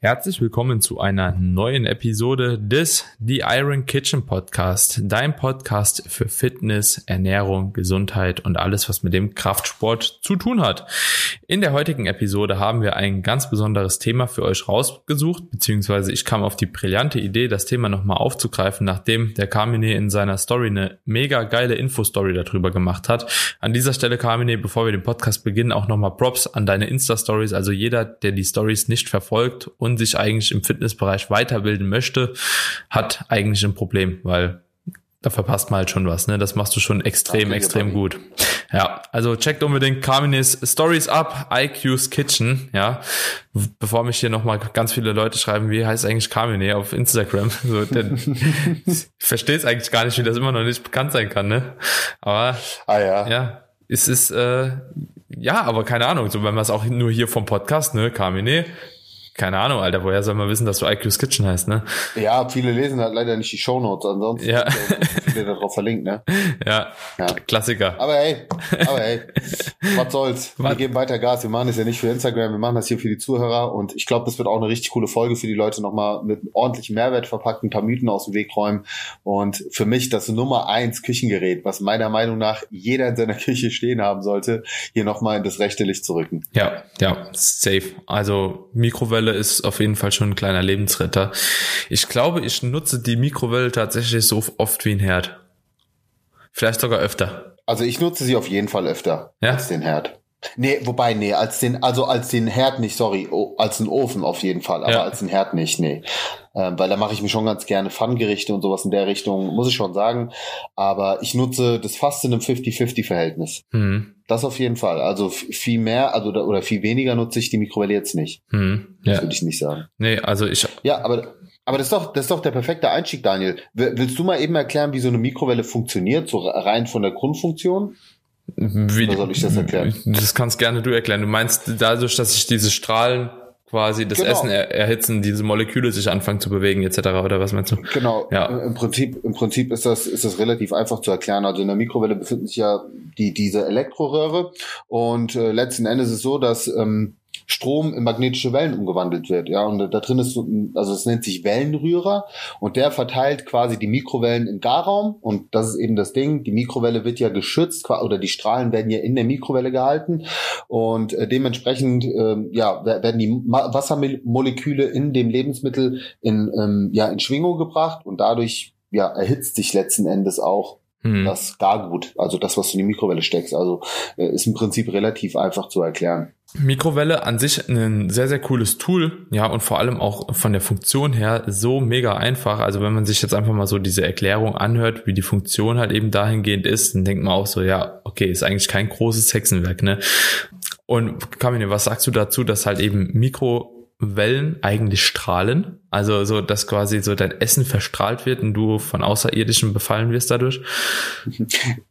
Herzlich willkommen zu einer neuen Episode des The Iron Kitchen Podcast, dein Podcast für Fitness, Ernährung, Gesundheit und alles, was mit dem Kraftsport zu tun hat. In der heutigen Episode haben wir ein ganz besonderes Thema für euch rausgesucht, beziehungsweise ich kam auf die brillante Idee, das Thema nochmal aufzugreifen, nachdem der Carmine in seiner Story eine mega geile Infostory darüber gemacht hat. An dieser Stelle, Carmine, bevor wir den Podcast beginnen, auch nochmal Props an deine Insta-Stories, also jeder, der die Stories nicht verfolgt sich eigentlich im Fitnessbereich weiterbilden möchte, hat eigentlich ein Problem, weil da verpasst man halt schon was, ne? Das machst du schon extrem, extrem gut. Ja, also checkt unbedingt Carmines Stories ab, IQ's Kitchen, ja. Bevor mich hier nochmal ganz viele Leute schreiben, wie heißt eigentlich Carmine auf Instagram? So, denn ich verstehe es eigentlich gar nicht, wie das immer noch nicht bekannt sein kann, ne? Aber ah, ja. ja, es ist, äh, ja, aber keine Ahnung, so wenn man es auch nur hier vom Podcast, ne, Carmine, keine Ahnung, Alter, woher soll man wissen, dass du IQ's Kitchen heißt, ne? Ja, viele lesen halt leider nicht die Shownotes, ansonsten ja. viele darauf verlinkt, ne? Ja, ja, Klassiker. Aber hey, aber hey, was soll's? Was? Wir geben weiter Gas, wir machen das ja nicht für Instagram, wir machen das hier für die Zuhörer und ich glaube, das wird auch eine richtig coole Folge für die Leute nochmal mit ordentlichem Mehrwert verpackt, ein paar Mythen aus dem Weg räumen und für mich das Nummer eins Küchengerät, was meiner Meinung nach jeder in seiner Küche stehen haben sollte, hier nochmal in das rechte Licht zu rücken. Ja, ja, safe. Also Mikrowelle Mikrowelle ist auf jeden Fall schon ein kleiner Lebensretter. Ich glaube, ich nutze die Mikrowelle tatsächlich so oft wie ein Herd. Vielleicht sogar öfter. Also ich nutze sie auf jeden Fall öfter ja? als den Herd. Nee, wobei, nee, als den, also als den Herd nicht, sorry, als den Ofen auf jeden Fall, aber ja. als den Herd nicht, nee. Ähm, weil da mache ich mir schon ganz gerne Pfannengerichte und sowas in der Richtung, muss ich schon sagen. Aber ich nutze das fast in einem 50-50-Verhältnis. Mhm. Das auf jeden Fall. Also viel mehr, also oder viel weniger nutze ich die Mikrowelle jetzt nicht. Mhm. Ja. Das würde ich nicht sagen. Nee, also ich. Ja, aber aber das ist doch, das ist doch der perfekte Einstieg, Daniel. Willst du mal eben erklären, wie so eine Mikrowelle funktioniert, so rein von der Grundfunktion? Wie, Oder soll ich das erklären? Das kannst gerne du erklären. Du meinst dadurch, dass sich diese Strahlen quasi das genau. Essen er erhitzen, diese Moleküle sich anfangen zu bewegen etc. oder was meinst du? Genau. Ja. Im Prinzip im Prinzip ist das ist das relativ einfach zu erklären. Also in der Mikrowelle befinden sich ja die diese Elektroröhre und äh, letzten Endes ist es so, dass ähm, Strom in magnetische Wellen umgewandelt wird. Ja, und da drin ist so, also es nennt sich Wellenrührer und der verteilt quasi die Mikrowellen im Garraum und das ist eben das Ding. Die Mikrowelle wird ja geschützt oder die Strahlen werden ja in der Mikrowelle gehalten und äh, dementsprechend äh, ja werden die Wassermoleküle in dem Lebensmittel in ähm, ja in Schwingung gebracht und dadurch ja erhitzt sich letzten Endes auch hm. das Gargut, also das, was du in die Mikrowelle steckst. Also äh, ist im Prinzip relativ einfach zu erklären. Mikrowelle an sich ein sehr, sehr cooles Tool, ja, und vor allem auch von der Funktion her so mega einfach. Also wenn man sich jetzt einfach mal so diese Erklärung anhört, wie die Funktion halt eben dahingehend ist, dann denkt man auch so, ja, okay, ist eigentlich kein großes Hexenwerk, ne? Und Kamine, was sagst du dazu, dass halt eben Mikrowellen eigentlich strahlen? Also so, dass quasi so dein Essen verstrahlt wird und du von Außerirdischen befallen wirst dadurch?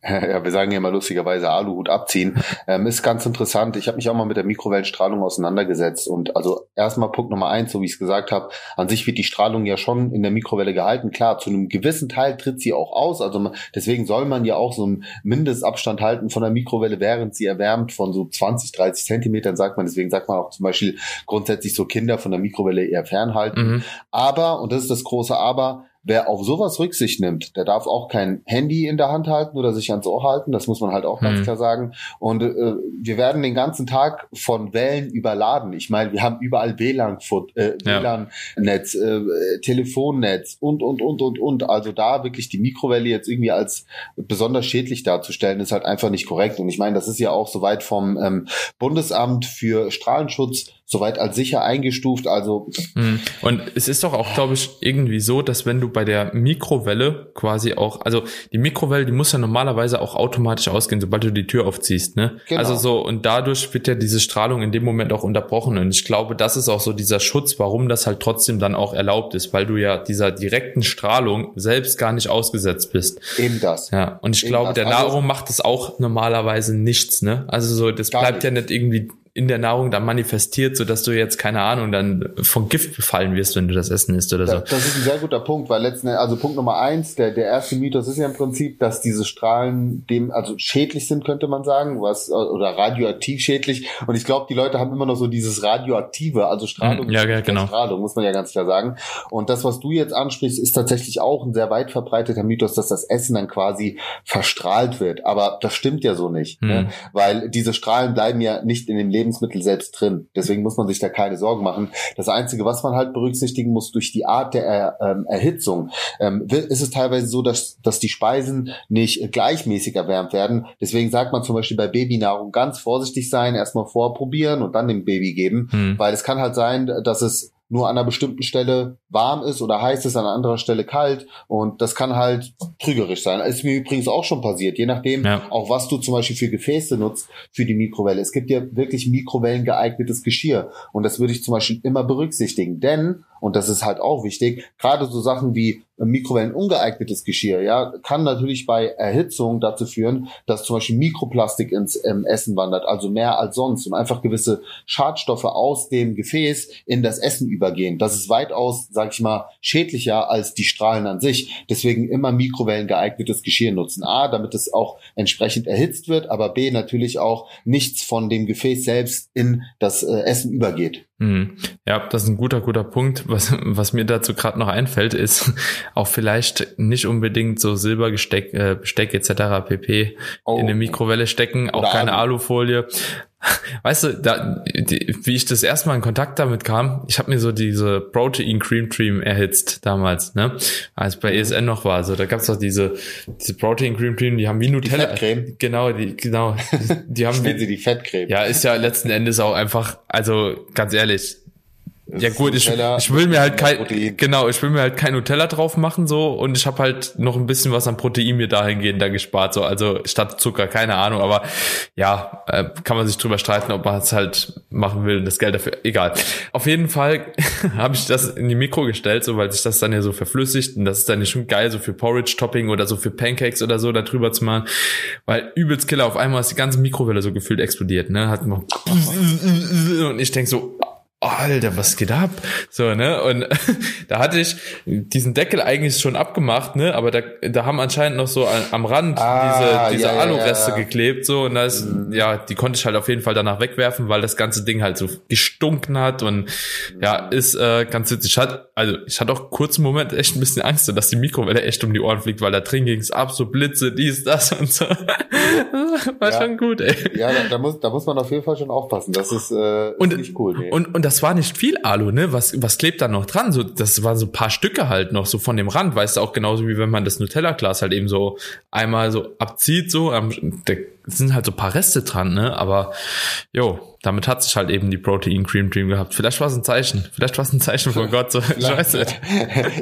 Ja, wir sagen ja mal lustigerweise Aluhut abziehen. Ähm, ist ganz interessant. Ich habe mich auch mal mit der Mikrowellenstrahlung auseinandergesetzt. Und also erstmal Punkt Nummer eins, so wie ich es gesagt habe, an sich wird die Strahlung ja schon in der Mikrowelle gehalten. Klar, zu einem gewissen Teil tritt sie auch aus. Also man, deswegen soll man ja auch so einen Mindestabstand halten von der Mikrowelle, während sie erwärmt von so 20, 30 Zentimetern, sagt man. Deswegen sagt man auch zum Beispiel grundsätzlich so Kinder von der Mikrowelle eher fernhalten. Mhm. Aber, und das ist das große Aber, wer auf sowas Rücksicht nimmt, der darf auch kein Handy in der Hand halten oder sich ans Ohr halten. Das muss man halt auch ganz mhm. klar sagen. Und äh, wir werden den ganzen Tag von Wellen überladen. Ich meine, wir haben überall WLAN, äh, WLAN-Netz, äh, Telefonnetz und, und, und, und, und. Also da wirklich die Mikrowelle jetzt irgendwie als besonders schädlich darzustellen, ist halt einfach nicht korrekt. Und ich meine, das ist ja auch soweit vom ähm, Bundesamt für Strahlenschutz soweit als sicher eingestuft. Also mhm. und es ist doch auch, glaube ich, irgendwie so, dass wenn du bei der Mikrowelle quasi auch, also die Mikrowelle, die muss ja normalerweise auch automatisch ausgehen, sobald du die Tür aufziehst, ne? Genau. Also so und dadurch wird ja diese Strahlung in dem Moment auch unterbrochen und ich glaube, das ist auch so dieser Schutz, warum das halt trotzdem dann auch erlaubt ist, weil du ja dieser direkten Strahlung selbst gar nicht ausgesetzt bist. Eben das. Ja, und ich Eben glaube, das. der also Nahrung macht das auch normalerweise nichts, ne? Also so, das bleibt nicht. ja nicht irgendwie in der Nahrung dann manifestiert, so dass du jetzt keine Ahnung dann von Gift befallen wirst, wenn du das Essen isst oder so. Das, das ist ein sehr guter Punkt, weil letzten also Punkt Nummer eins, der der erste Mythos ist ja im Prinzip, dass diese Strahlen dem also schädlich sind, könnte man sagen, was oder radioaktiv schädlich. Und ich glaube, die Leute haben immer noch so dieses radioaktive, also Strahlung, ja, ja, genau. Strahlung, muss man ja ganz klar sagen. Und das, was du jetzt ansprichst, ist tatsächlich auch ein sehr weit verbreiteter Mythos, dass das Essen dann quasi verstrahlt wird. Aber das stimmt ja so nicht, ne? Hm. weil diese Strahlen bleiben ja nicht in dem Lebensmittel selbst drin. Deswegen muss man sich da keine Sorgen machen. Das Einzige, was man halt berücksichtigen muss, durch die Art der er, ähm, Erhitzung, ähm, ist es teilweise so, dass, dass die Speisen nicht gleichmäßig erwärmt werden. Deswegen sagt man zum Beispiel bei Babynahrung ganz vorsichtig sein, erstmal vorprobieren und dann dem Baby geben, mhm. weil es kann halt sein, dass es nur an einer bestimmten Stelle warm ist oder heiß ist, an einer anderen Stelle kalt. Und das kann halt trügerisch sein. ist mir übrigens auch schon passiert, je nachdem, ja. auch was du zum Beispiel für Gefäße nutzt für die Mikrowelle. Es gibt ja wirklich Mikrowellen geeignetes Geschirr. Und das würde ich zum Beispiel immer berücksichtigen. Denn und das ist halt auch wichtig. Gerade so Sachen wie Mikrowellen ungeeignetes Geschirr, ja, kann natürlich bei Erhitzung dazu führen, dass zum Beispiel Mikroplastik ins ähm, Essen wandert, also mehr als sonst und einfach gewisse Schadstoffe aus dem Gefäß in das Essen übergehen. Das ist weitaus, sag ich mal, schädlicher als die Strahlen an sich. Deswegen immer Mikrowellen geeignetes Geschirr nutzen. A, damit es auch entsprechend erhitzt wird, aber B, natürlich auch nichts von dem Gefäß selbst in das äh, Essen übergeht. Mhm. Ja, das ist ein guter, guter Punkt. Was, was mir dazu gerade noch einfällt, ist auch vielleicht nicht unbedingt so Silbergesteck, äh, Besteck etc. pp. Oh. in eine Mikrowelle stecken, auch Oder keine Alufolie. Weißt du, da, die, wie ich das erste Mal in Kontakt damit kam, ich habe mir so diese Protein Cream Cream erhitzt damals, ne? Als bei ESN noch war. So, da gab's doch diese, diese Protein Cream Cream, die haben wie Nutella. Die Fettcreme. Genau, die, genau. Die, die haben. Nennen sie die Fettcreme. Ja, ist ja letzten Endes auch einfach, also ganz ehrlich, ja gut, ich, ich will mir halt kein Protein. genau, ich will mir halt kein Nutella drauf machen so und ich habe halt noch ein bisschen was an Protein mir dahingehend da gespart so, also statt Zucker, keine Ahnung, aber ja, äh, kann man sich drüber streiten, ob man es halt machen will, das Geld dafür, egal. Auf jeden Fall habe ich das in die Mikro gestellt, so weil sich das dann ja so verflüssigt und das ist dann ja schon geil so für Porridge Topping oder so für Pancakes oder so da drüber zu machen, weil übelst Killer auf einmal ist die ganze Mikrowelle so gefühlt explodiert, ne? Hat man und ich denk so Alter, was geht ab? So, ne? Und da hatte ich diesen Deckel eigentlich schon abgemacht, ne? Aber da, da haben anscheinend noch so an, am Rand ah, diese, diese ja, Alu-Reste ja, ja. geklebt, so. Und da ist, mhm. ja, die konnte ich halt auf jeden Fall danach wegwerfen, weil das ganze Ding halt so gestunken hat und ja, ist äh, ganz witzig. Ich hatte, also ich hatte auch kurz einen Moment echt ein bisschen Angst, dass die Mikrowelle echt um die Ohren fliegt, weil da drin ging's ab, so Blitze, dies, das und so. War schon gut, ey. Ja, da, da, muss, da muss man auf jeden Fall schon aufpassen. Das ist, äh, ist und, nicht cool. Nee. Und, und das war nicht viel Alu, ne? Was, was klebt da noch dran? So, das waren so paar Stücke halt noch so von dem Rand, weißt du, auch genauso wie wenn man das Nutella-Glas halt eben so einmal so abzieht, so, am, da sind halt so paar Reste dran, ne? Aber, jo, damit hat sich halt eben die Protein Cream Cream gehabt. Vielleicht war es ein Zeichen. Vielleicht war es ein Zeichen von Gott. So, scheiße.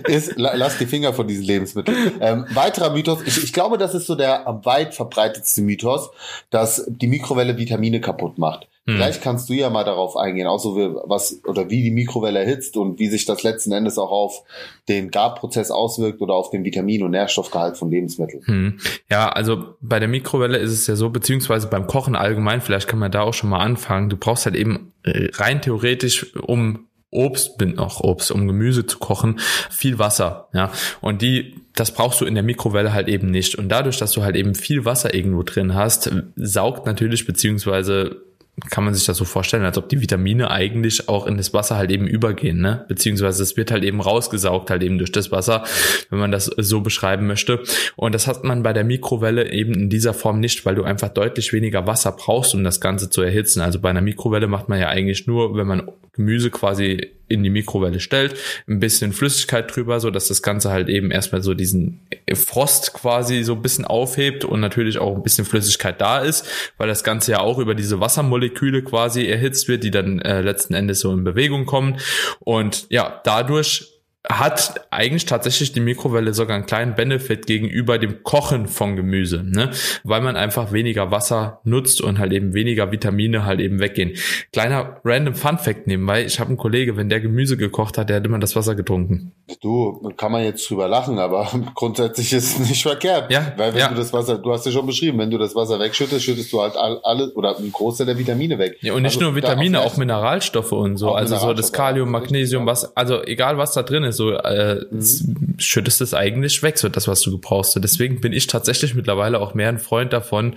ist, lass die Finger von diesen Lebensmitteln. Ähm, weiterer Mythos. Ich, ich glaube, das ist so der am weit verbreitetste Mythos, dass die Mikrowelle Vitamine kaputt macht. Hm. Vielleicht kannst du ja mal darauf eingehen, auch so wie, was oder wie die Mikrowelle erhitzt und wie sich das letzten Endes auch auf den Garprozess auswirkt oder auf den Vitamin- und Nährstoffgehalt von Lebensmitteln. Hm. Ja, also bei der Mikrowelle ist es ja so, beziehungsweise beim Kochen allgemein, vielleicht kann man da auch schon mal anfangen. Du brauchst halt eben äh, rein theoretisch, um Obst, bin auch Obst, um Gemüse zu kochen, viel Wasser, ja. Und die, das brauchst du in der Mikrowelle halt eben nicht. Und dadurch, dass du halt eben viel Wasser irgendwo drin hast, saugt natürlich, beziehungsweise kann man sich das so vorstellen, als ob die Vitamine eigentlich auch in das Wasser halt eben übergehen, ne? Beziehungsweise es wird halt eben rausgesaugt halt eben durch das Wasser, wenn man das so beschreiben möchte. Und das hat man bei der Mikrowelle eben in dieser Form nicht, weil du einfach deutlich weniger Wasser brauchst, um das Ganze zu erhitzen. Also bei einer Mikrowelle macht man ja eigentlich nur, wenn man Gemüse quasi in die Mikrowelle stellt, ein bisschen Flüssigkeit drüber, so dass das Ganze halt eben erstmal so diesen Frost quasi so ein bisschen aufhebt und natürlich auch ein bisschen Flüssigkeit da ist, weil das Ganze ja auch über diese Wassermoleküle quasi erhitzt wird, die dann äh, letzten Endes so in Bewegung kommen. Und ja, dadurch hat eigentlich tatsächlich die Mikrowelle sogar einen kleinen Benefit gegenüber dem Kochen von Gemüse, ne? weil man einfach weniger Wasser nutzt und halt eben weniger Vitamine halt eben weggehen. Kleiner random Fun Fact nebenbei, ich habe einen Kollege, wenn der Gemüse gekocht hat, der hat immer das Wasser getrunken. Du, kann man jetzt drüber lachen, aber grundsätzlich ist es nicht verkehrt. Ja, weil wenn ja. du das Wasser, du hast ja schon beschrieben, wenn du das Wasser wegschüttest, schüttest du halt alle oder einen Großteil der Vitamine weg. Ja, und nicht also, nur Vitamine, auch Mineralstoffe und so. Also so das Kalium, Magnesium, was, also egal was da drin ist, so äh, mhm. schüttest es eigentlich weg, so das, was du gebrauchst. Deswegen bin ich tatsächlich mittlerweile auch mehr ein Freund davon,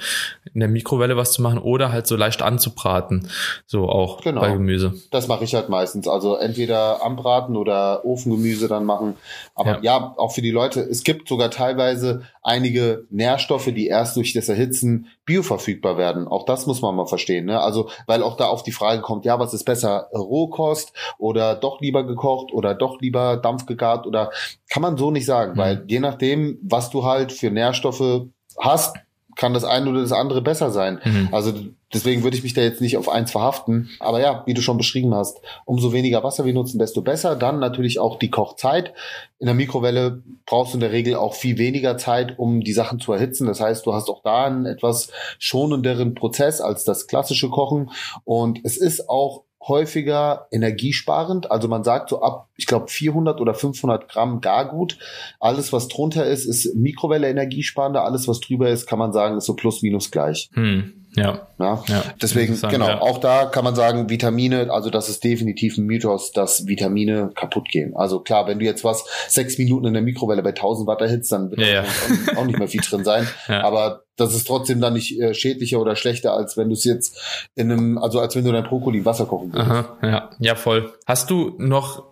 in der Mikrowelle was zu machen oder halt so leicht anzubraten. So auch genau. bei Gemüse. Das mache ich halt meistens. Also entweder anbraten oder Ofengemüse dann machen. Aber ja. ja, auch für die Leute, es gibt sogar teilweise einige Nährstoffe, die erst durch das Erhitzen bioverfügbar werden. Auch das muss man mal verstehen. Ne? Also, weil auch da auf die Frage kommt, ja, was ist besser, Rohkost oder doch lieber gekocht oder doch lieber dampfgegart oder kann man so nicht sagen, mhm. weil je nachdem, was du halt für Nährstoffe hast, kann das eine oder das andere besser sein. Mhm. Also deswegen würde ich mich da jetzt nicht auf eins verhaften. Aber ja, wie du schon beschrieben hast, umso weniger Wasser wir nutzen, desto besser. Dann natürlich auch die Kochzeit. In der Mikrowelle brauchst du in der Regel auch viel weniger Zeit, um die Sachen zu erhitzen. Das heißt, du hast auch da einen etwas schonenderen Prozess als das klassische Kochen. Und es ist auch häufiger energiesparend. Also man sagt so ab, ich glaube 400 oder 500 Gramm gar gut. Alles was drunter ist, ist Mikrowelle energiesparender. Alles was drüber ist, kann man sagen, ist so plus minus gleich. Hm. Ja. ja. ja. Deswegen, genau, ja. auch da kann man sagen, Vitamine, also das ist definitiv ein Mythos, dass Vitamine kaputt gehen. Also klar, wenn du jetzt was sechs Minuten in der Mikrowelle bei 1000 Watt erhitzt, dann wird ja, auch, auch, nicht mehr viel drin sein. Aber das ist trotzdem dann nicht äh, schädlicher oder schlechter, als wenn du es jetzt in einem, also als wenn du dein Brokkoli Wasser kochen würdest. Aha, ja, ja, voll. Hast du noch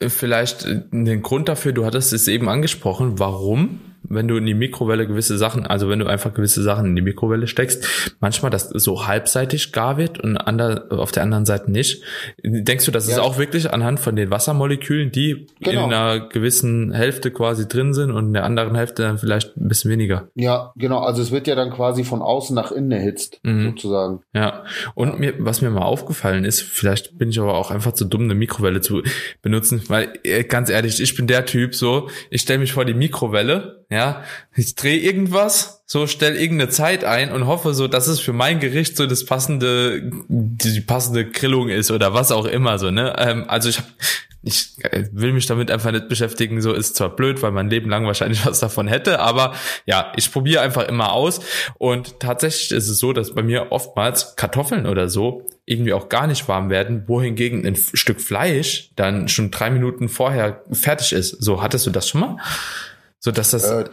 vielleicht den Grund dafür, du hattest es eben angesprochen, warum wenn du in die Mikrowelle gewisse Sachen, also wenn du einfach gewisse Sachen in die Mikrowelle steckst, manchmal das so halbseitig gar wird und ander, auf der anderen Seite nicht. Denkst du, das ja. ist auch wirklich anhand von den Wassermolekülen, die genau. in einer gewissen Hälfte quasi drin sind und in der anderen Hälfte dann vielleicht ein bisschen weniger? Ja, genau. Also es wird ja dann quasi von außen nach innen erhitzt, mhm. sozusagen. Ja. Und ja. mir, was mir mal aufgefallen ist, vielleicht bin ich aber auch einfach zu dumm, eine Mikrowelle zu benutzen, weil äh, ganz ehrlich, ich bin der Typ so, ich stelle mich vor die Mikrowelle ja, ich drehe irgendwas, so stell irgendeine Zeit ein und hoffe so, dass es für mein Gericht so das passende, die passende Grillung ist oder was auch immer so, ne? Ähm, also ich hab, ich äh, will mich damit einfach nicht beschäftigen, so ist zwar blöd, weil mein Leben lang wahrscheinlich was davon hätte, aber ja, ich probiere einfach immer aus und tatsächlich ist es so, dass bei mir oftmals Kartoffeln oder so irgendwie auch gar nicht warm werden, wohingegen ein Stück Fleisch dann schon drei Minuten vorher fertig ist. So, hattest du das schon mal? So dass das. Äh,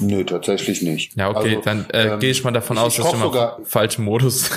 Nö, tatsächlich nicht. Ja, okay, also, dann äh, ähm, gehe ich mal davon aus, dass du sogar falschen Modus.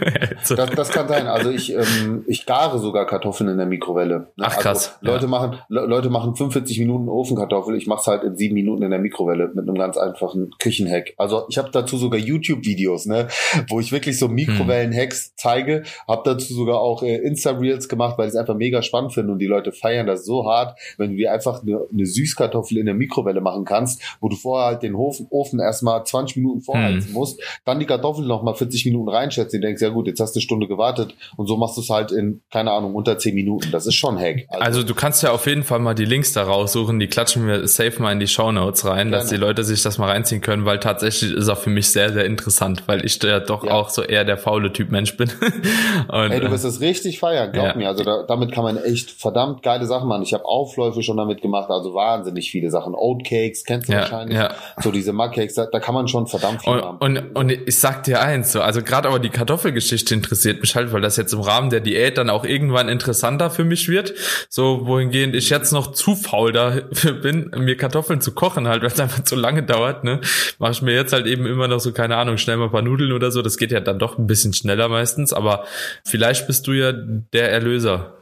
das, das kann sein. Also ich, ähm, ich gare sogar Kartoffeln in der Mikrowelle. Ne? Ach also krass. Also Leute ja. machen Leute machen 45 Minuten Ofenkartoffel. Ich mache es halt in sieben Minuten in der Mikrowelle mit einem ganz einfachen Küchenhack. Also ich habe dazu sogar YouTube-Videos, ne, wo ich wirklich so Mikrowellen-Hacks zeige. Habe dazu sogar auch äh, Insta-Reels gemacht, weil ich es einfach mega spannend finde und die Leute feiern das so hart, wenn du dir einfach eine, eine Süßkartoffel in der Mikrowelle machen kannst, wo du vorher halt den Ofen, Ofen erstmal 20 Minuten vorheizen hm. musst, dann die Kartoffeln noch mal 40 Minuten reinschätzt, und denkst, ja gut, jetzt hast du eine Stunde gewartet und so machst du es halt in, keine Ahnung, unter 10 Minuten. Das ist schon Hack. Also, also, du kannst ja auf jeden Fall mal die Links da raussuchen, die klatschen wir safe mal in die Show Notes rein, gerne. dass die Leute sich das mal reinziehen können, weil tatsächlich ist auch für mich sehr, sehr interessant, weil ich ja doch ja. auch so eher der faule Typ Mensch bin. und, Ey, du wirst es richtig feiern, glaub ja. mir. Also da, damit kann man echt verdammt geile Sachen machen. Ich habe Aufläufe schon damit gemacht, also wahnsinnig viele Sachen. Oatcakes, kennst du ja, wahrscheinlich. Ja. So diese da, da kann man schon verdammt viel und, haben. Und, und ich sag dir eins, so, also gerade aber die Kartoffelgeschichte interessiert mich halt, weil das jetzt im Rahmen der Diät dann auch irgendwann interessanter für mich wird. So, wohingehend ich jetzt noch zu faul dafür bin, mir Kartoffeln zu kochen halt, weil es einfach zu lange dauert, ne, mache ich mir jetzt halt eben immer noch so, keine Ahnung, schnell mal ein paar Nudeln oder so. Das geht ja dann doch ein bisschen schneller meistens, aber vielleicht bist du ja der Erlöser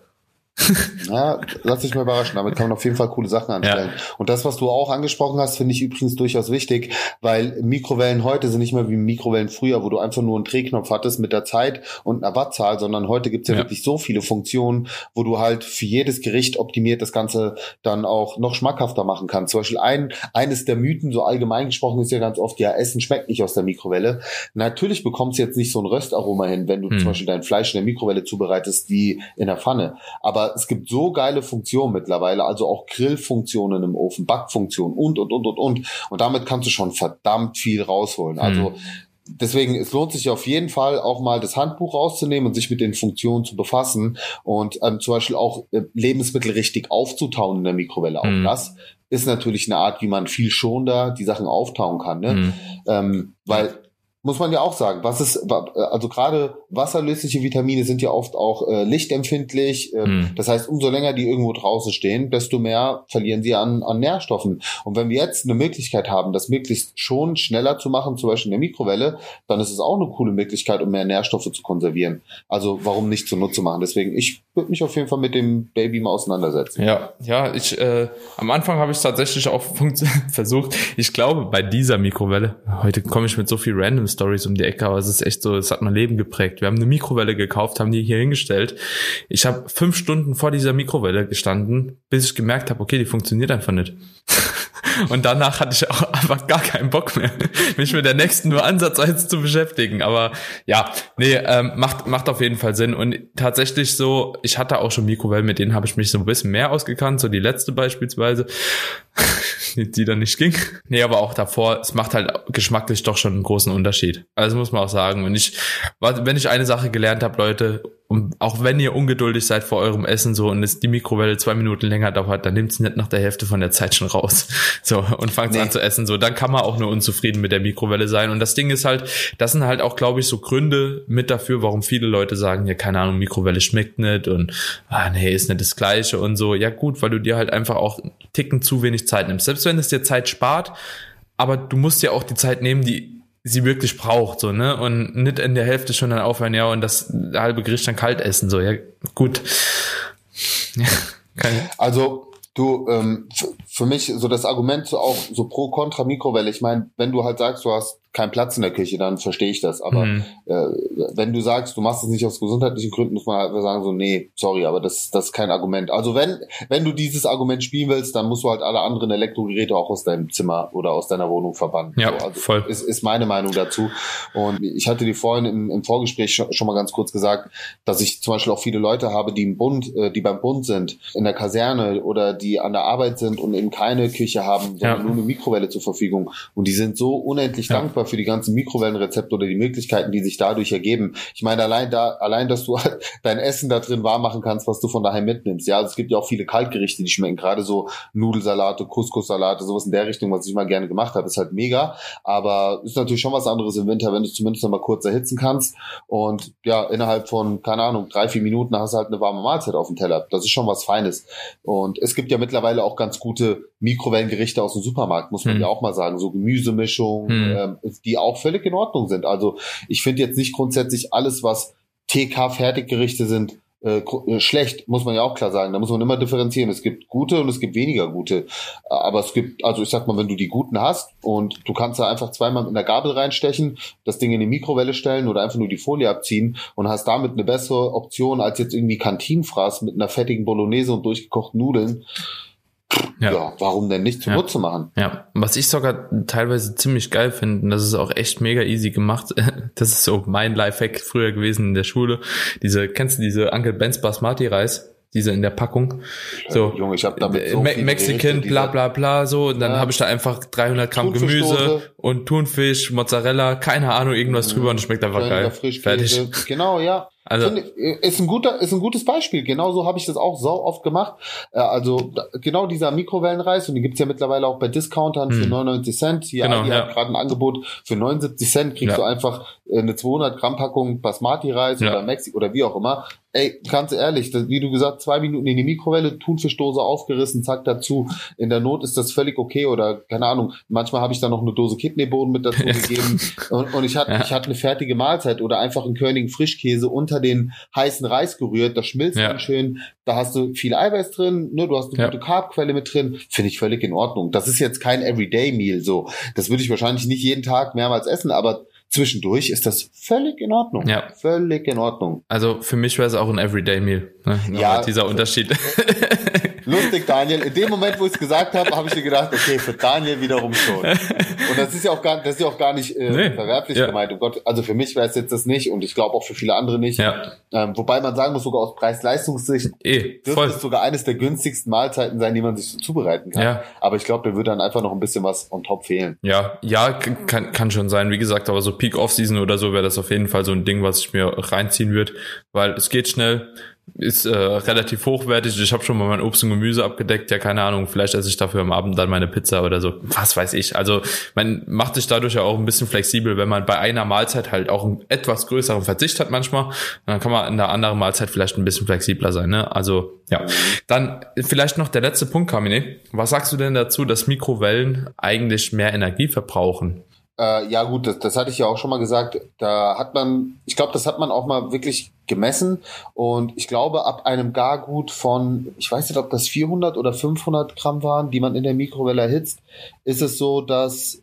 ja, lass dich mal überraschen. Damit kann man auf jeden Fall coole Sachen anstellen. Ja. Und das, was du auch angesprochen hast, finde ich übrigens durchaus wichtig, weil Mikrowellen heute sind nicht mehr wie Mikrowellen früher, wo du einfach nur einen Drehknopf hattest mit der Zeit und einer Wattzahl, sondern heute gibt's ja, ja, wirklich so viele Funktionen, wo du halt für jedes Gericht optimiert das Ganze dann auch noch schmackhafter machen kannst. Zum Beispiel ein, eines der Mythen, so allgemein gesprochen, ist ja ganz oft, ja, Essen schmeckt nicht aus der Mikrowelle. Natürlich bekommst du jetzt nicht so ein Röstaroma hin, wenn du hm. zum Beispiel dein Fleisch in der Mikrowelle zubereitest wie in der Pfanne. Aber Aber es gibt so geile Funktionen mittlerweile, also auch Grillfunktionen im Ofen, Backfunktionen und, und, und, und, und. Und damit kannst du schon verdammt viel rausholen. Also, mhm deswegen, es lohnt sich auf jeden Fall auch mal das Handbuch rauszunehmen und sich mit den Funktionen zu befassen und ähm, zum Beispiel auch äh, Lebensmittel richtig aufzutauen in der Mikrowelle. Auch mhm. das ist natürlich eine Art, wie man viel schonender die Sachen auftauen kann. Ne? Mhm. Ähm, weil muss man ja auch sagen, was ist, also gerade wasserlösliche Vitamine sind ja oft auch äh, lichtempfindlich. Äh, mm. Das heißt, umso länger die irgendwo draußen stehen, desto mehr verlieren sie an, an Nährstoffen. Und wenn wir jetzt eine Möglichkeit haben, das möglichst schon schneller zu machen, zum Beispiel in der Mikrowelle, dann ist es auch eine coole Möglichkeit, um mehr Nährstoffe zu konservieren. Also warum nicht zunutze machen? Deswegen, ich würde mich auf jeden Fall mit dem Baby mal auseinandersetzen. Ja, ja, ich äh, am Anfang habe ich tatsächlich auch versucht. Ich glaube, bei dieser Mikrowelle, heute komme ich mit so viel Randoms Stories um die Ecke, aber es ist echt so, es hat mein Leben geprägt. Wir haben eine Mikrowelle gekauft, haben die hier hingestellt. Ich habe fünf Stunden vor dieser Mikrowelle gestanden, bis ich gemerkt habe, okay, die funktioniert einfach nicht. Und danach hatte ich auch einfach gar keinen Bock mehr, mich mit der nächsten nur ansatzweise zu beschäftigen. Aber ja, nee, ähm, macht, macht auf jeden Fall Sinn. Und tatsächlich so, ich hatte auch schon Mikrowellen, mit denen habe ich mich so ein bisschen mehr ausgekannt, so die letzte beispielsweise, die, dann nicht ging. Nee, aber auch davor, es macht halt geschmacklich doch schon einen großen Unterschied. Also muss man auch sagen. Und ich, wenn ich eine Sache gelernt habe, Leute, und auch wenn ihr ungeduldig seid vor eurem Essen so und es die Mikrowelle zwei Minuten länger dauert, dann nehmt es nicht nach der Hälfte von der Zeit schon raus. So und fangt nee. an zu essen. So, dann kann man auch nur unzufrieden mit der Mikrowelle sein. Und das Ding ist halt, das sind halt auch, glaube ich, so Gründe mit dafür, warum viele Leute sagen, ja, keine Ahnung, Mikrowelle schmeckt nicht und ah, nee, ist nicht das Gleiche und so. Ja, gut, weil du dir halt einfach auch Ticken zu wenig Zeit nimmst. Selbst wenn es dir Zeit spart, aber du musst ja auch die Zeit nehmen, die sie wirklich braucht, so, ne? Und nicht in der Hälfte schon dann aufhören, ja, und das halbe Gericht dann kalt essen, so, ja, gut. Ja, also, du, ähm, für mich so das Argument so auch so pro kontra Mikrowelle. Ich meine, wenn du halt sagst, du hast keinen Platz in der Küche, dann verstehe ich das. Aber mhm. äh, wenn du sagst, du machst es nicht aus gesundheitlichen Gründen, muss man halt sagen so, nee, sorry, aber das, das ist kein Argument. Also wenn, wenn du dieses Argument spielen willst, dann musst du halt alle anderen Elektrogeräte auch aus deinem Zimmer oder aus deiner Wohnung verbannen. Ja, so, also voll. Ist, ist meine Meinung dazu. Und ich hatte dir vorhin im, im Vorgespräch schon, schon mal ganz kurz gesagt, dass ich zum Beispiel auch viele Leute habe, die im Bund, äh, die beim Bund sind, in der Kaserne oder die an der Arbeit sind und eben keine Küche haben, sondern ja. nur eine Mikrowelle zur Verfügung. Und die sind so unendlich ja. dankbar für die ganzen Mikrowellenrezepte oder die Möglichkeiten, die sich dadurch ergeben. Ich meine, allein da, allein, dass du dein Essen da drin warm machen kannst, was du von daheim mitnimmst. Ja, also es gibt ja auch viele Kaltgerichte, die schmecken. Gerade so Nudelsalate, Couscous-Salate, sowas in der Richtung, was ich mal gerne gemacht habe, ist halt mega. Aber ist natürlich schon was anderes im Winter, wenn du es zumindest noch mal kurz erhitzen kannst. Und ja, innerhalb von, keine Ahnung, drei, vier Minuten hast du halt eine warme Mahlzeit auf dem Teller. Das ist schon was Feines. Und es gibt ja mittlerweile auch ganz gute Mikrowellengerichte aus dem Supermarkt, muss man hm. ja auch mal sagen. So Gemüsemischung, hm. ähm, die auch völlig in Ordnung sind. Also ich finde jetzt nicht grundsätzlich alles, was TK-Fertiggerichte sind, äh, äh, schlecht, muss man ja auch klar sagen. Da muss man immer differenzieren. Es gibt gute und es gibt weniger gute. Aber es gibt, also ich sag mal, wenn du die guten hast und du kannst da einfach zweimal mit einer Gabel reinstechen, das Ding in die Mikrowelle stellen oder einfach nur die Folie abziehen und hast damit eine bessere Option als jetzt irgendwie Kantinfraß mit einer fettigen Bolognese und durchgekochten Nudeln ja. ja. warum denn nicht zunutze ja. machen? Ja, was ich sogar teilweise ziemlich geil finde, und das ist auch echt mega easy gemacht, das ist so mein Lifehack früher gewesen in der Schule. Diese, kennst du diese Uncle Ben's Basmati Reis? diese in der Packung. So, Junge, ich habe damit so Me Mexican, bla bla bla, so. Und dann ja. habe ich da einfach 300 Gramm Gemüse und Thunfisch, Mozzarella, keine Ahnung, irgendwas drüber und schmeckt einfach geil. Fertig. Genau, ja. Also Finde, ist ein guter, ist ein gutes Beispiel. Genauso habe ich das auch so oft gemacht. Äh, also genau dieser Mikrowellenreis und die gibt's ja mittlerweile auch bei Discountern hm. für 99 Cent. Hier genau, die ja. hat gerade ein Angebot für 79 Cent kriegst ja. du einfach äh, eine 200 Gramm Packung Basmati-Reis ja. oder Mexiko oder wie auch immer. Ey, ganz ehrlich, wie du gesagt, zwei Minuten in die Mikrowelle, Thunfischdose aufgerissen, zack dazu. In der Not ist das völlig okay oder keine Ahnung. Manchmal habe ich da noch eine Dose Kidneybohnen mit dazu gegeben und, und ich hatte, ich hatte eine fertige Mahlzeit oder einfach einen Körnigen Frischkäse unter den heißen Reis gerührt. Das schmilzt ja. dann schön. Da hast du viel Eiweiß drin, ne? Du hast eine gute Carbquelle mit drin. Finde ich völlig in Ordnung. Das ist jetzt kein Everyday Meal so. Das würde ich wahrscheinlich nicht jeden Tag mehrmals essen, aber zwischendurch ist das völlig in Ordnung. Ja. Völlig in Ordnung. Also für mich wäre es auch ein Everyday Meal. Ne? Ja. Dieser Unterschied. lustig, Daniel. In dem Moment, wo ich es gesagt habe, habe ich mir gedacht, okay, für Daniel wiederum schon. Und das ist ja auch gar, das ist ja auch gar nicht äh, nee. verwerflich ja. gemeint. Oh Gott, also für mich wäre es jetzt das nicht und ich glaube auch für viele andere nicht. Ja. Ähm, wobei man sagen muss, sogar aus Preis-Leistungssicht eh, dürfte voll. es sogar eines der günstigsten Mahlzeiten sein, die man sich so zubereiten kann. Ja. Aber ich glaube, da würde dann einfach noch ein bisschen was on top fehlen. Ja, ja, kann, kann schon sein. Wie gesagt, aber so Peak-Off-Season oder so wäre das auf jeden Fall so ein Ding, was ich mir reinziehen würde, weil es geht schnell ist äh, relativ hochwertig. Ich habe schon mal mein Obst und Gemüse abgedeckt. Ja, keine Ahnung, vielleicht esse ich dafür am Abend dann meine Pizza oder so. Was weiß ich. Also man macht sich dadurch ja auch ein bisschen flexibel, wenn man bei einer Mahlzeit halt auch einen etwas größeren Verzicht hat manchmal. Dann kann man in der anderen Mahlzeit vielleicht ein bisschen flexibler sein. Ne? Also ja. Dann vielleicht noch der letzte Punkt, Kamine. Was sagst du denn dazu, dass Mikrowellen eigentlich mehr Energie verbrauchen? Äh, ja gut, das, das hatte ich ja auch schon mal gesagt. Da hat man, ich glaube, das hat man auch mal wirklich gemessen und ich glaube, ab einem Gargut von, ich weiß nicht, ob das 400 oder 500 Gramm waren, die man in der Mikrowelle erhitzt, ist es so, dass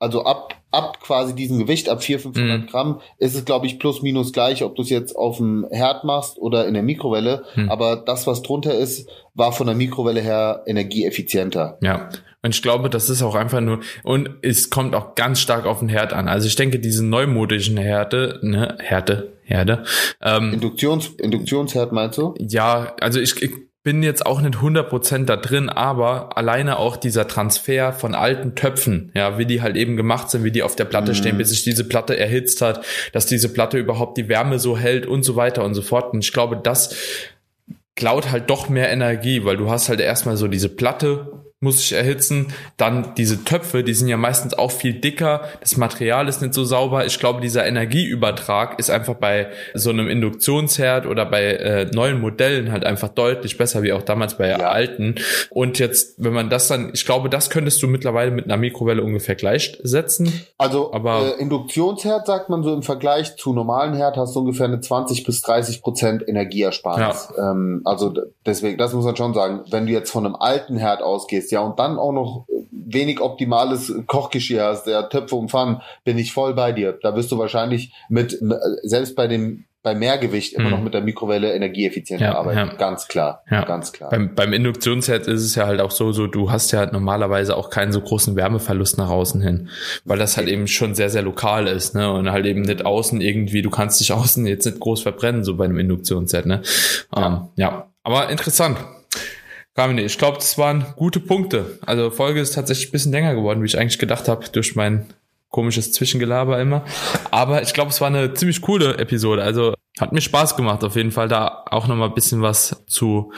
also ab ab quasi diesem Gewicht, ab 400, 500 mhm. Gramm, ist es, glaube ich, plus minus gleich, ob du es jetzt auf dem Herd machst oder in der Mikrowelle. Mhm. Aber das, was drunter ist, war von der Mikrowelle her energieeffizienter. Ja. Und ich glaube, das ist auch einfach nur, und es kommt auch ganz stark auf den Herd an. Also ich denke, diese neumodischen Herde, ne, Herde, Herde. Ähm, Induktions, Induktionsherd meinst du? Ja, also ich, ich bin jetzt auch nicht 100% da drin, aber alleine auch dieser Transfer von alten Töpfen, ja, wie die halt eben gemacht sind, wie die auf der Platte mhm. stehen, bis sich diese Platte erhitzt hat, dass diese Platte überhaupt die Wärme so hält und so weiter und so fort. Und ich glaube, das klaut halt doch mehr Energie, weil du hast halt erstmal so diese Platte muss ich erhitzen. Dann diese Töpfe, die sind ja meistens auch viel dicker. Das Material ist nicht so sauber. Ich glaube, dieser Energieübertrag ist einfach bei so einem Induktionsherd oder bei äh, neuen Modellen halt einfach deutlich besser, wie auch damals bei ja. alten. Und jetzt, wenn man das dann, ich glaube, das könntest du mittlerweile mit einer Mikrowelle ungefähr gleichsetzen. Also aber äh, Induktionsherd sagt man so im Vergleich zu normalen Herd hast du ungefähr eine 20 bis 30 Prozent Energieersparnis. Ja. Ähm, also deswegen, das muss man schon sagen. Wenn du jetzt von einem alten Herd ausgehst, ja, und dann auch noch wenig optimales Kochgeschirr hast, der Töpfe und Pfannen, bin ich voll bei dir. Da wirst du wahrscheinlich mit, selbst bei dem bei Mehrgewicht immer hm. noch mit der Mikrowelle energieeffizienter ja, arbeiten. Ja. Ganz klar. Ja. Ganz klar. Beim, beim Induktionsherd ist es ja halt auch so, so, du hast ja halt normalerweise auch keinen so großen Wärmeverlust nach außen hin. Weil das halt eben schon sehr, sehr lokal ist, ne? Und halt eben nicht außen irgendwie, du kannst dich außen jetzt nicht groß verbrennen, so bei einem Induktionsherd, ne? Ja. Ähm, ja. Aber interessant. Carmine, ich glaube, das waren gute Punkte. Also Folge ist tatsächlich ein bisschen länger geworden, wie ich eigentlich gedacht habe, durch mein komisches Zwischengelaber immer. Aber ich glaube, es war eine ziemlich coole Episode. Also hat mir Spaß gemacht, auf jeden Fall da auch nochmal ein bisschen was zu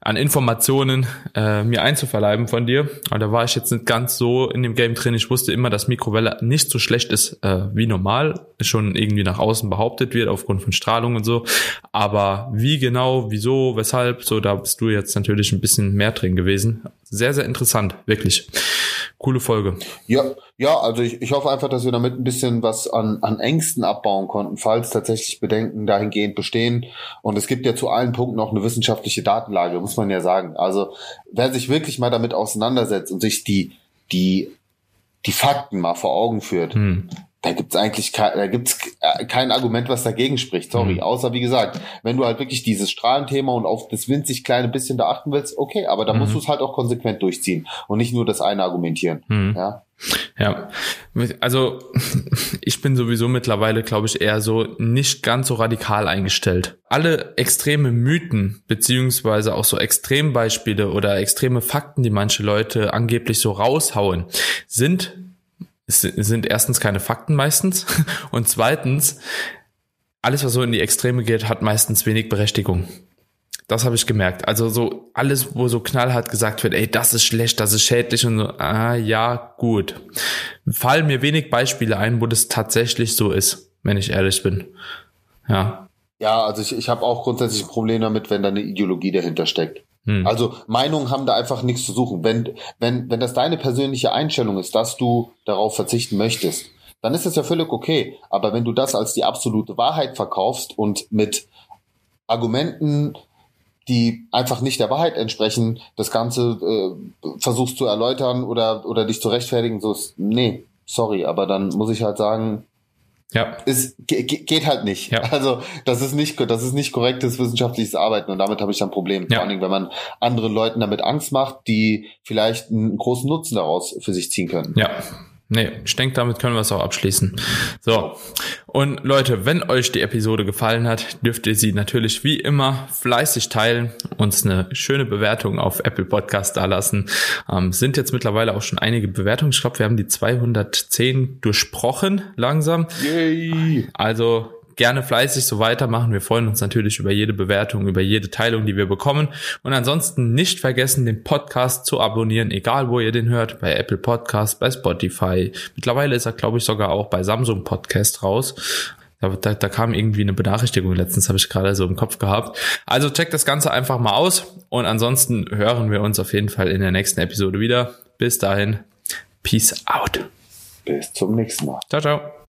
an Informationen äh, mir einzuverleiben von dir. Aber da war ich jetzt nicht ganz so in dem Game drin. Ich wusste immer, dass Mikrowelle nicht so schlecht ist äh, wie normal, schon irgendwie nach außen behauptet wird aufgrund von Strahlung und so. Aber wie genau, wieso, weshalb, so da bist du jetzt natürlich ein bisschen mehr drin gewesen. Sehr, sehr interessant, wirklich. Coole Folge. Ja, ja, also ich, ich hoffe einfach, dass wir damit ein bisschen was an, an Ängsten abbauen konnten, falls tatsächlich Bedenken dahingehend bestehen. Und es gibt ja zu allen Punkten auch eine wissenschaftliche Datenlage, muss man ja sagen. Also wer sich wirklich mal damit auseinandersetzt und sich die, die, die Fakten mal vor Augen führt, hm da gibt's eigentlich kein, da gibt's äh, kein Argument, was dagegen spricht. Sorry. Mhm. Außer wie gesagt, wenn du halt wirklich dieses Strahlenthema und auf das winzig kleine bisschen da achten willst, okay, aber da mhm. musst du es halt auch konsequent durchziehen und nicht nur das eine argumentieren. Mhm. Ja. Ja, also ich bin sowieso mittlerweile, glaube ich, eher so nicht ganz so radikal eingestellt. Alle extreme Mythen beziehungsweise auch so Extrembeispiele oder extreme Fakten, die manche Leute angeblich so raushauen, sind es sind erstens keine Fakten meistens und zweitens, alles, was so in die Extreme geht, hat meistens wenig Berechtigung. Das habe ich gemerkt. Also so alles, wo so knallhart gesagt wird, ey, das ist schlecht, das ist schädlich und so, ah ja, gut. Fallen mir wenig Beispiele ein, wo das tatsächlich so ist, wenn ich ehrlich bin. Ja. Ja, also ich, ich habe auch grundsätzlich ein Problem damit, wenn da eine Ideologie dahinter steckt. Hm. Also Meinungen haben da einfach nichts zu suchen. Wenn, wenn, wenn das deine persönliche Einstellung ist, dass du darauf verzichten möchtest, dann ist das ja völlig okay. Aber wenn du das als die absolute Wahrheit verkaufst und mit Argumenten, die einfach nicht der Wahrheit entsprechen, das Ganze äh, versuchst zu erläutern oder, oder dich zu rechtfertigen, so ist, nee, sorry, aber dann muss ich halt sagen, Ja. Es geht halt nicht. Ja. Also das ist nicht, das ist nicht korrektes wissenschaftliches Arbeiten und damit habe ich dann ein Problem. Ja. Vor allen Dingen, wenn man anderen Leuten damit Angst macht, die vielleicht einen großen Nutzen daraus für sich ziehen können. Ja, Nee, ich denke, damit können wir es auch abschließen. So. Und Leute, wenn euch die Episode gefallen hat, dürft ihr sie natürlich wie immer fleißig teilen, uns eine schöne Bewertung auf Apple Podcast dalassen. Ähm, sind jetzt mittlerweile auch schon einige Bewertungen. Ich glaube, wir haben die 210 durchsprochen langsam. Yay. Also gerne fleißig so weitermachen. Wir freuen uns natürlich über jede Bewertung, über jede Teilung, die wir bekommen. Und ansonsten nicht vergessen, den Podcast zu abonnieren, egal wo ihr den hört, bei Apple Podcast, bei Spotify. Mittlerweile ist er, glaube ich, sogar auch bei Samsung Podcast raus. Da, da, da kam irgendwie eine Benachrichtigung letztens, habe ich gerade so im Kopf gehabt. Also checkt das Ganze einfach mal aus und ansonsten hören wir uns auf jeden Fall in der nächsten Episode wieder. Bis dahin, Peace out. Bis zum nächsten Mal. Ciao, ciao.